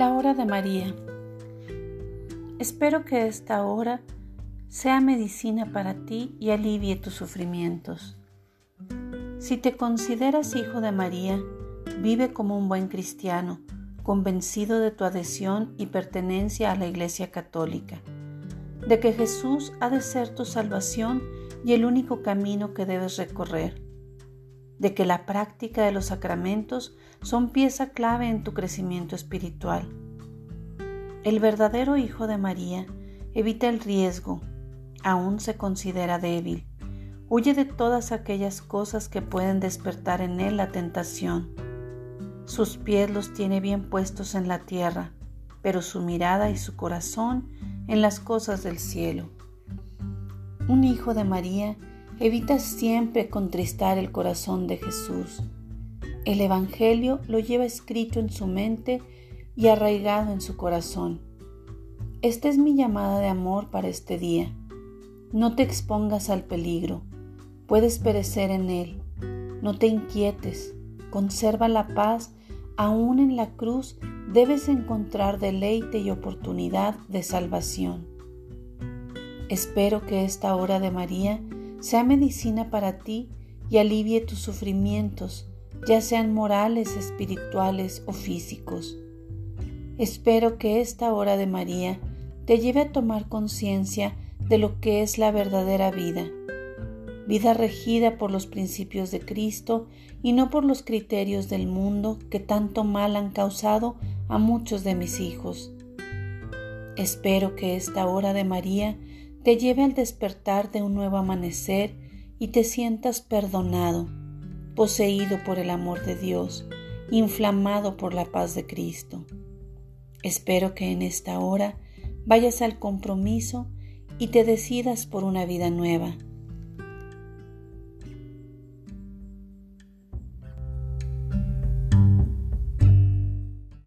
de María. Espero que esta hora sea medicina para ti y alivie tus sufrimientos. Si te consideras hijo de María, vive como un buen cristiano, convencido de tu adhesión y pertenencia a la Iglesia Católica, de que Jesús ha de ser tu salvación y el único camino que debes recorrer, de que la práctica de los sacramentos son pieza clave en tu crecimiento espiritual. El verdadero Hijo de María evita el riesgo, aún se considera débil, huye de todas aquellas cosas que pueden despertar en él la tentación. Sus pies los tiene bien puestos en la tierra, pero su mirada y su corazón en las cosas del cielo. Un hijo de María evita siempre contristar el corazón de Jesús. El Evangelio lo lleva escrito en su mente y arraigado en su corazón. Esta es mi llamada de amor para este día. No te expongas al peligro, puedes perecer en él. No te inquietes, conserva la paz, aún en la cruz debes encontrar deleite y oportunidad de salvación. Espero que esta hora de María sea medicina para ti y alivie tus sufrimientos, ya sean morales, espirituales o físicos. Espero que esta hora de María te lleve a tomar conciencia de lo que es la verdadera vida, vida regida por los principios de Cristo y no por los criterios del mundo que tanto mal han causado a muchos de mis hijos. Espero que esta hora de María te lleve al despertar de un nuevo amanecer y te sientas perdonado, poseído por el amor de Dios, inflamado por la paz de Cristo. Espero que en esta hora vayas al compromiso y te decidas por una vida nueva